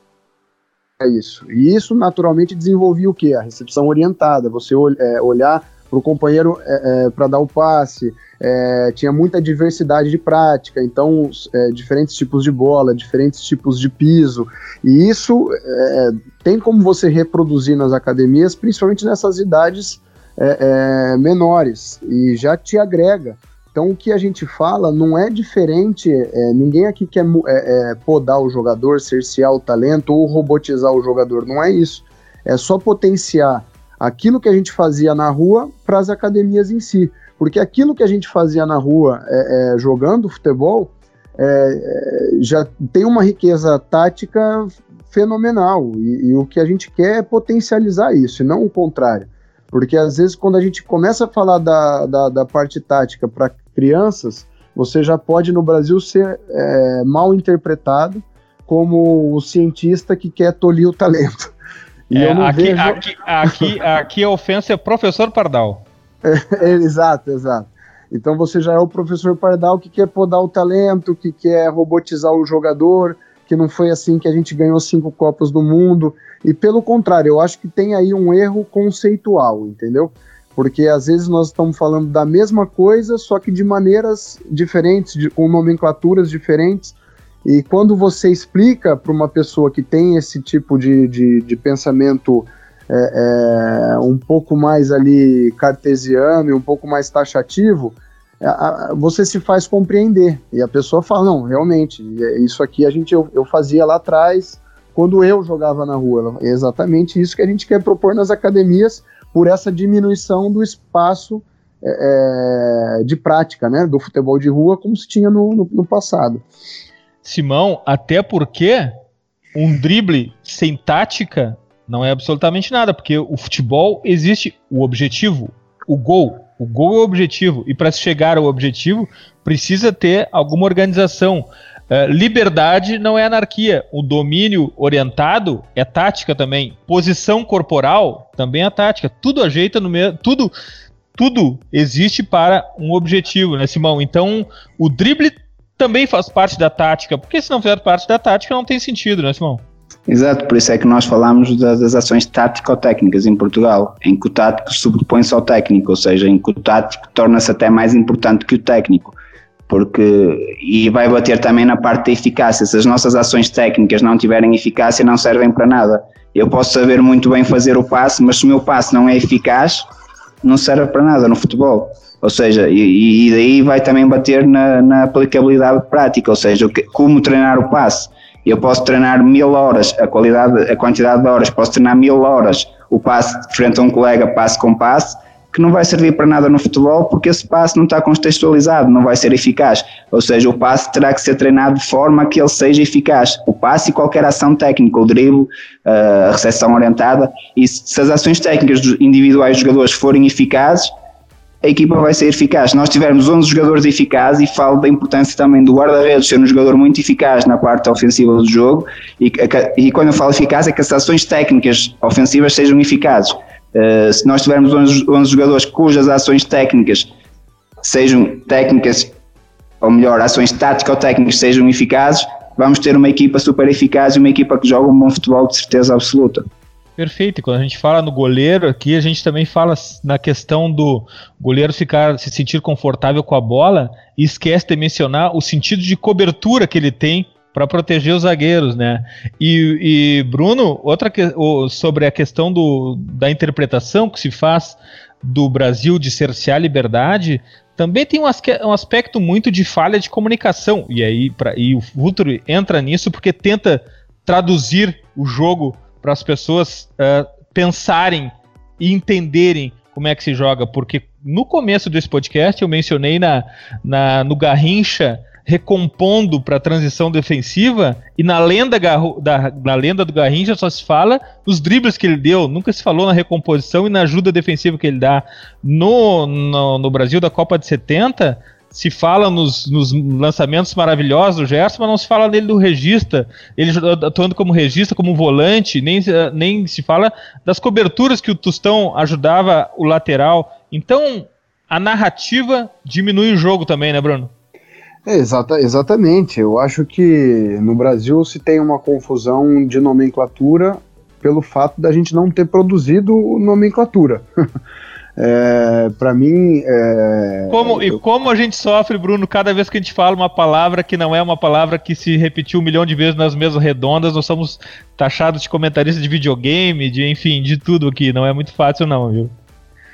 [SPEAKER 3] isso. E isso naturalmente desenvolvia o que? A recepção orientada, você é, olhar para o companheiro é, é, para dar o passe, é, tinha muita diversidade de prática, então é, diferentes tipos de bola, diferentes tipos de piso, e isso é, tem como você reproduzir nas academias, principalmente nessas idades menores, e já te agrega então o que a gente fala não é diferente, é, ninguém aqui quer é, é, podar o jogador, cercear o talento ou robotizar o jogador, não é isso. É só potenciar aquilo que a gente fazia na rua para as academias em si. Porque aquilo que a gente fazia na rua é, é, jogando futebol é, já tem uma riqueza tática fenomenal. E, e o que a gente quer é potencializar isso, e não o contrário. Porque às vezes, quando a gente começa a falar da, da, da parte tática para crianças, você já pode no Brasil ser é, mal interpretado como o cientista que quer tolir o talento.
[SPEAKER 1] E é, aqui, vejo... aqui, aqui, aqui a ofensa é professor Pardal.
[SPEAKER 3] É, exato, exato. Então você já é o professor Pardal que quer podar o talento, que quer robotizar o jogador, que não foi assim que a gente ganhou cinco Copas do Mundo. E pelo contrário, eu acho que tem aí um erro conceitual, entendeu? porque às vezes nós estamos falando da mesma coisa, só que de maneiras diferentes, de, com nomenclaturas diferentes. E quando você explica para uma pessoa que tem esse tipo de, de, de pensamento é, é, um pouco mais ali cartesiano e um pouco mais taxativo, você se faz compreender. E a pessoa fala, não, realmente, é, isso aqui a gente eu, eu fazia lá atrás, quando eu jogava na rua. É exatamente isso que a gente quer propor nas academias, por essa diminuição do espaço é, é, de prática né, do futebol de rua como se tinha no, no, no passado.
[SPEAKER 1] Simão, até porque um drible sem tática não é absolutamente nada, porque o futebol existe o objetivo, o gol. O gol é o objetivo, e para chegar ao objetivo precisa ter alguma organização. Uh, liberdade não é anarquia. O domínio orientado é tática também. Posição corporal também é tática. Tudo ajeita no meio. Tudo, tudo existe para um objetivo, né, Simão? Então, o drible também faz parte da tática, porque se não fizer parte da tática, não tem sentido, né, Simão?
[SPEAKER 2] Exato, por isso é que nós falamos das, das ações tático-técnicas em Portugal, em que o tático sobrepõe-se ao técnico, ou seja, em que o tático torna-se até mais importante que o técnico porque e vai bater também na parte da eficácia. Se as nossas ações técnicas não tiverem eficácia, não servem para nada. Eu posso saber muito bem fazer o passe, mas se o meu passe não é eficaz, não serve para nada no futebol. Ou seja, e, e daí vai também bater na, na aplicabilidade prática, ou seja, como treinar o passe. Eu posso treinar mil horas, a qualidade, a quantidade de horas, posso treinar mil horas o passe frente a um colega, passe com passe, que não vai servir para nada no futebol porque esse passe não está contextualizado, não vai ser eficaz. Ou seja, o passe terá que ser treinado de forma que ele seja eficaz. O passe e qualquer ação técnica, o drible, a recepção orientada, e se as ações técnicas individuais dos jogadores forem eficazes, a equipa vai ser eficaz. Se nós tivermos 11 jogadores eficazes, e falo da importância também do guarda-redes ser um jogador muito eficaz na parte ofensiva do jogo, e, e quando eu falo eficaz é que as ações técnicas ofensivas sejam eficazes. Uh, se nós tivermos 11, 11 jogadores cujas ações técnicas sejam técnicas, ou melhor, ações tático-técnicas sejam eficazes, vamos ter uma equipa super eficaz e uma equipa que joga um bom futebol de certeza absoluta.
[SPEAKER 1] Perfeito. E quando a gente fala no goleiro aqui, a gente também fala na questão do goleiro ficar se sentir confortável com a bola e esquece de mencionar o sentido de cobertura que ele tem para proteger os zagueiros, né? E, e Bruno, outra que, sobre a questão do, da interpretação que se faz do Brasil de cercear a liberdade, também tem um, um, aspecto muito de falha de comunicação. E aí pra, e o Futuro entra nisso porque tenta traduzir o jogo para as pessoas uh, pensarem e entenderem como é que se joga, porque no começo desse podcast eu mencionei na, na no Garrincha recompondo para a transição defensiva e na lenda, da, na lenda do Garrincha só se fala nos dribles que ele deu, nunca se falou na recomposição e na ajuda defensiva que ele dá. No, no, no Brasil da Copa de 70, se fala nos, nos, lançamentos maravilhosos do Gerson, mas não se fala nele do regista, ele atuando como regista, como volante, nem, nem se fala das coberturas que o Tostão ajudava o lateral. Então, a narrativa diminui o jogo também, né, Bruno?
[SPEAKER 3] É, exata, exatamente. Eu acho que no Brasil se tem uma confusão de nomenclatura pelo fato da gente não ter produzido nomenclatura. É, para mim. É,
[SPEAKER 1] como, eu... E como a gente sofre, Bruno, cada vez que a gente fala uma palavra que não é uma palavra que se repetiu um milhão de vezes nas mesas redondas, nós somos taxados de comentaristas de videogame, de enfim, de tudo aqui. Não é muito fácil, não, viu?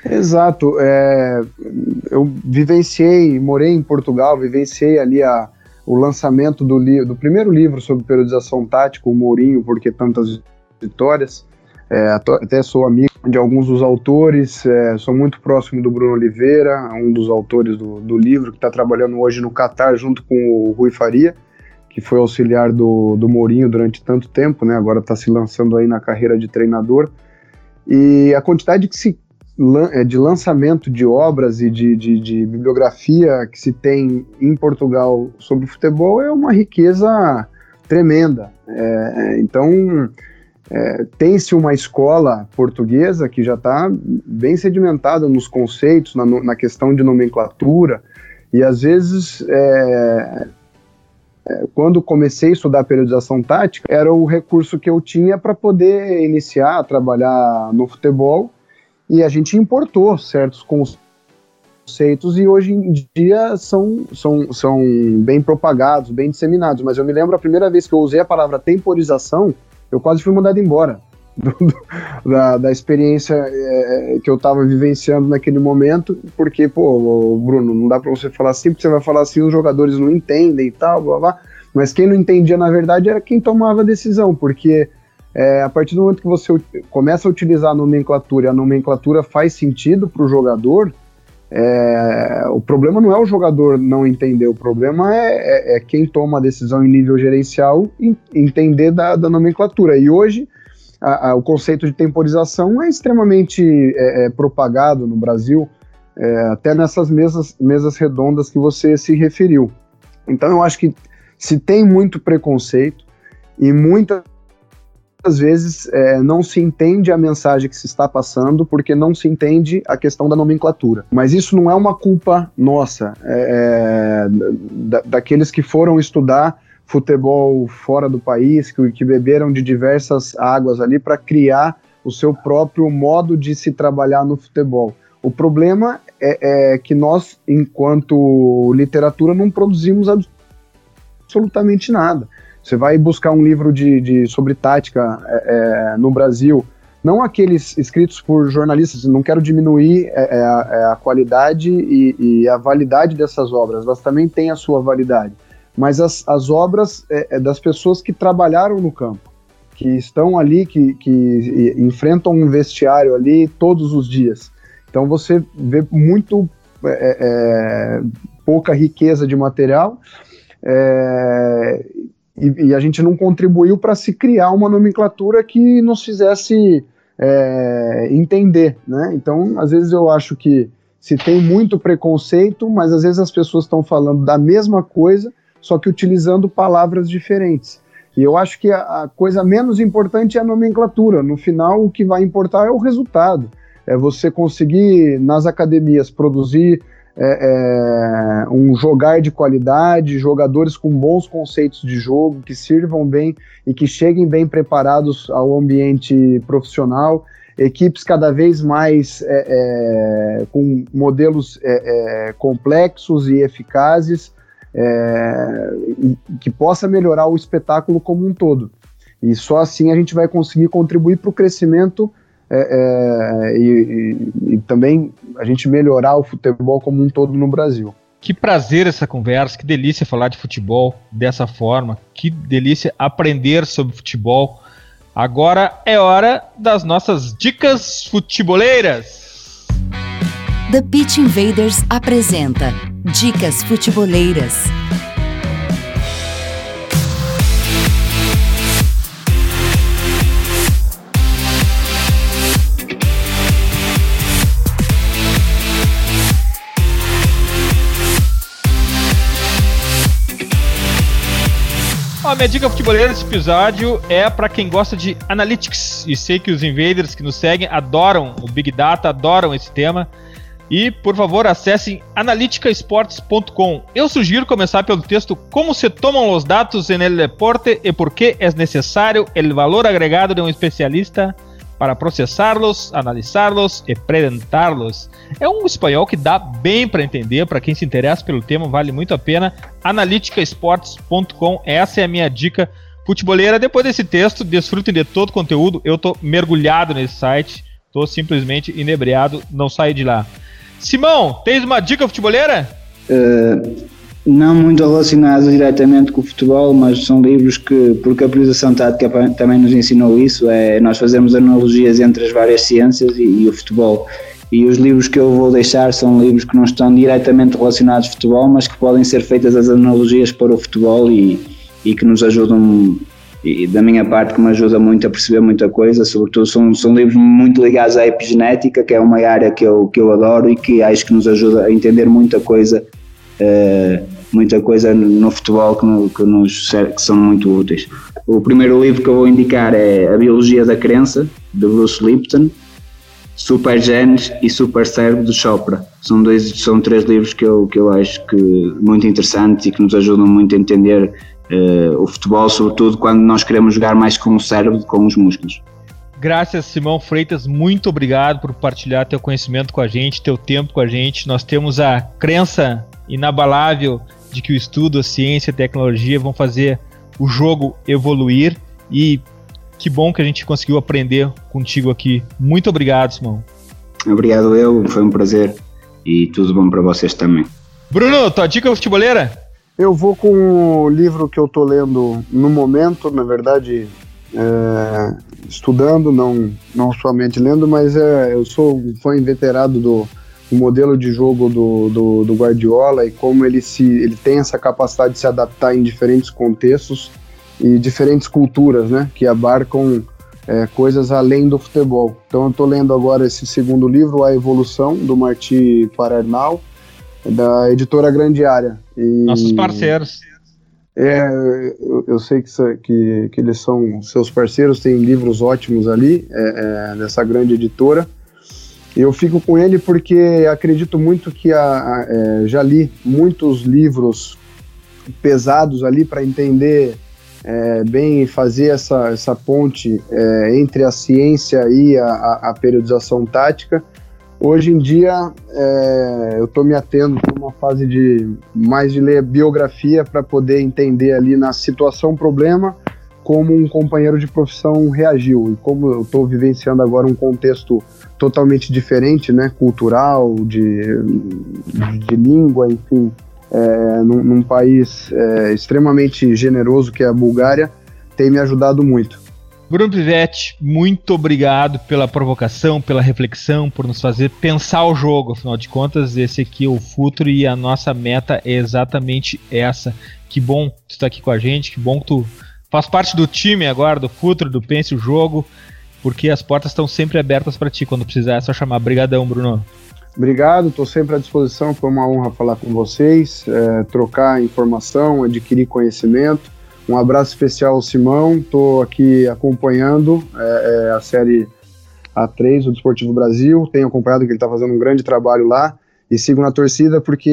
[SPEAKER 3] Exato. É, eu vivenciei, morei em Portugal, vivenciei ali a, o lançamento do, do primeiro livro sobre periodização tática, o Mourinho, porque tantas vitórias. É, até sou amigo de alguns dos autores, é, sou muito próximo do Bruno Oliveira, um dos autores do, do livro, que está trabalhando hoje no Catar junto com o Rui Faria, que foi auxiliar do, do Mourinho durante tanto tempo, né, agora está se lançando aí na carreira de treinador. E a quantidade que se, é, de lançamento de obras e de, de, de bibliografia que se tem em Portugal sobre futebol é uma riqueza tremenda. É, então é, Tem-se uma escola portuguesa que já está bem sedimentada nos conceitos, na, na, questão de nomenclatura, e às vezes, é, é, quando comecei a estudar periodização tática, era o recurso que eu tinha para poder iniciar a trabalhar no futebol, e a gente importou certos conceitos e hoje em dia são, são, são bem propagados, bem disseminados. Mas eu me lembro a primeira vez que eu usei a palavra temporização, eu quase fui mandado embora do, do, da, da, experiência é, que eu estava vivenciando naquele momento, porque, pô, Bruno, não dá para você falar assim, porque você vai falar assim, os jogadores não entendem e tal, blá blá. Mas quem não entendia, na verdade, era quem tomava a decisão, porque é, a partir do momento que você começa a utilizar a nomenclatura e a nomenclatura faz sentido para o jogador, é, o problema não é o jogador não entender, o problema é, é, é quem toma a decisão em nível gerencial entender da, da nomenclatura. E hoje a, a, o conceito de temporização é extremamente é, é, propagado no Brasil, é, até nessas mesas, mesas redondas que você se referiu. Então eu acho que se tem muito preconceito e muita muitas vezes é, não se entende a mensagem que se está passando porque não se entende a questão da nomenclatura. Mas isso não é uma culpa nossa, é, é da, daqueles que foram estudar futebol fora do país, que, que beberam de diversas águas ali para criar o seu próprio modo de se trabalhar no futebol. O problema é, é, que nós, enquanto literatura, não produzimos absolutamente nada. Você vai buscar um livro de, de sobre tática é, é, no Brasil, não aqueles escritos por jornalistas, não quero diminuir é, é a, é a, qualidade e, e, a validade dessas obras, elas também têm a sua validade, mas as, as obras é, das pessoas que trabalharam no campo, que estão ali, que, que enfrentam um vestiário ali todos os dias. Então você vê muito pouca riqueza de material, é, e, e a gente não contribuiu para se criar uma nomenclatura que nos fizesse é, entender, né? Então, às vezes eu acho que se tem muito preconceito, mas às vezes as pessoas estão falando da mesma coisa, só que utilizando palavras diferentes. E eu acho que a, a, coisa menos importante é a nomenclatura. No final, o que vai importar é o resultado. É você conseguir, nas academias, produzir é, é, um jogar de qualidade, jogadores com bons conceitos de jogo, que sirvam bem e que cheguem bem preparados ao ambiente profissional, equipes cada vez mais é, é com modelos é, é, complexos e eficazes, que possa melhorar o espetáculo como um todo. E só assim a gente vai conseguir contribuir para o crescimento é, é, e, e, e, também a gente melhorar o futebol como um todo no Brasil.
[SPEAKER 1] Que prazer essa conversa, que delícia falar de futebol dessa forma, que delícia aprender sobre futebol. Agora é hora das nossas dicas futeboleiras.
[SPEAKER 4] The Pitch Invaders apresenta Dicas Futeboleiras.
[SPEAKER 1] Minha dica futebolera desse episódio é para quem gosta de analytics. E sei que os invaders que nos seguem adoram o Big Data, adoram esse tema. E, por favor, acessem analyticasports.com. Eu sugiro começar pelo texto Como se tomam os dados en el deporte e por que é necessário o valor agregado de um especialista para processá-los, analisá-los e apresentá-los. É um espanhol que dá bem para entender, para quem se interessa pelo tema, vale muito a pena. analiticasports.com, essa é a minha dica futeboleira. Depois desse texto, desfrutem de todo o conteúdo. Eu tô mergulhado nesse site, tô simplesmente inebriado, não saio de lá. Simão, tens uma dica futeboleira?
[SPEAKER 2] Uh, não muito relacionados diretamente com o futebol, mas são livros que, porque a priorização tática também nos ensinou isso, é nós fazemos analogias entre as várias ciências e, e, o futebol. E os livros que eu vou deixar são livros que não estão diretamente relacionados ao futebol, mas que podem ser feitas as analogias para o futebol e, e que nos ajudam, e da minha parte, que me ajuda muito a perceber muita coisa. Sobretudo, são, são livros muito ligados à epigenética, que é uma área que eu, que eu adoro e que acho que nos ajuda a entender muita coisa. Uh, muita coisa no futebol que, que, nos, que são muito úteis. O primeiro livro que eu vou indicar é A Biologia da Crença, de Bruce Lipton, Super Genes e Super Cérebro, de Chopra. São, dois, são três livros que eu, que eu acho que muito interessantes e que nos ajudam muito a entender uh, o futebol, sobretudo quando nós queremos jogar mais com o cérebro do que com os músculos.
[SPEAKER 1] Graças, Simão Freitas. Muito obrigado por partilhar teu conhecimento com a gente, teu tempo com a gente. Nós temos a crença inabalável de que o estudo, a ciência, a tecnologia vão fazer o jogo evoluir e que bom que a gente conseguiu aprender contigo aqui. Muito obrigado, Simão.
[SPEAKER 2] Obrigado eu, foi um prazer e tudo bom para vocês também.
[SPEAKER 1] Bruno, tua dica futeboleira?
[SPEAKER 3] Eu vou com o livro que eu tô lendo no momento, na verdade, é, estudando, não, não somente lendo, mas é, eu sou um fã inveterado do o modelo de jogo do, do, do, Guardiola e como ele, se, ele tem essa capacidade de se adaptar em diferentes contextos e diferentes culturas, né, que abarcam é, coisas além do futebol. Então eu estou lendo agora esse segundo livro, A Evolução, do Marti Pararnal, da editora Grande Área.
[SPEAKER 1] E, Nossos parceiros.
[SPEAKER 3] É, eu, eu sei que, que, que, eles são seus parceiros, tem livros ótimos ali, é, é, dessa grande editora. Eu fico com ele porque acredito muito que a, a, é, já li muitos livros pesados ali para entender é, bem fazer essa, essa ponte é, entre a ciência e a, a, a periodização tática. Hoje em dia é, eu estou me atendo para uma fase de mais de ler biografia para poder entender ali na situação problema como um companheiro de profissão reagiu e como eu estou vivenciando agora um contexto totalmente diferente, né, cultural, de, de língua, enfim, é, num, num, país é, extremamente generoso que é a Bulgária, tem me ajudado muito.
[SPEAKER 1] Bruno Pivetti, muito obrigado pela provocação, pela reflexão, por nos fazer pensar o jogo. Afinal de contas, esse aqui é o futuro e a nossa meta é exatamente essa. Que bom tu estar aqui com a gente, que bom que tu faz parte do time agora, do futuro, do Pense o Jogo porque as portas estão sempre abertas para ti. Quando precisar, é só chamar. Obrigadão, Bruno.
[SPEAKER 3] Obrigado, estou sempre à disposição. Foi uma honra falar com vocês, é, trocar informação, adquirir conhecimento. Um abraço especial ao Simão. Estou aqui acompanhando é, é, a série A3 do Desportivo Brasil. Tenho acompanhado que ele está fazendo um grande trabalho lá e sigo na torcida porque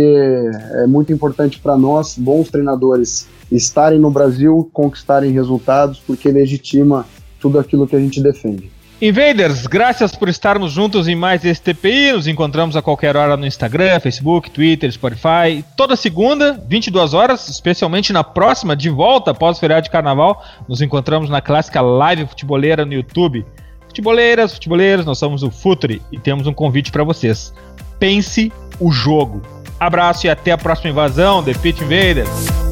[SPEAKER 3] é muito importante para nós, bons treinadores, estarem no Brasil, conquistarem resultados, porque legitima tudo aquilo que a gente defende.
[SPEAKER 1] Invaders, graças por estarmos juntos em mais esse TPI. Nos encontramos a qualquer hora no Instagram, Facebook, Twitter, Spotify. Toda segunda, 22 horas, especialmente na próxima, de volta após o feriado de carnaval, nos encontramos na clássica live futeboleira no YouTube. Futeboleiras, futeboleiros, nós somos o Futuri e temos um convite para vocês. Pense o jogo. Abraço e até a próxima invasão, The Pit Invaders.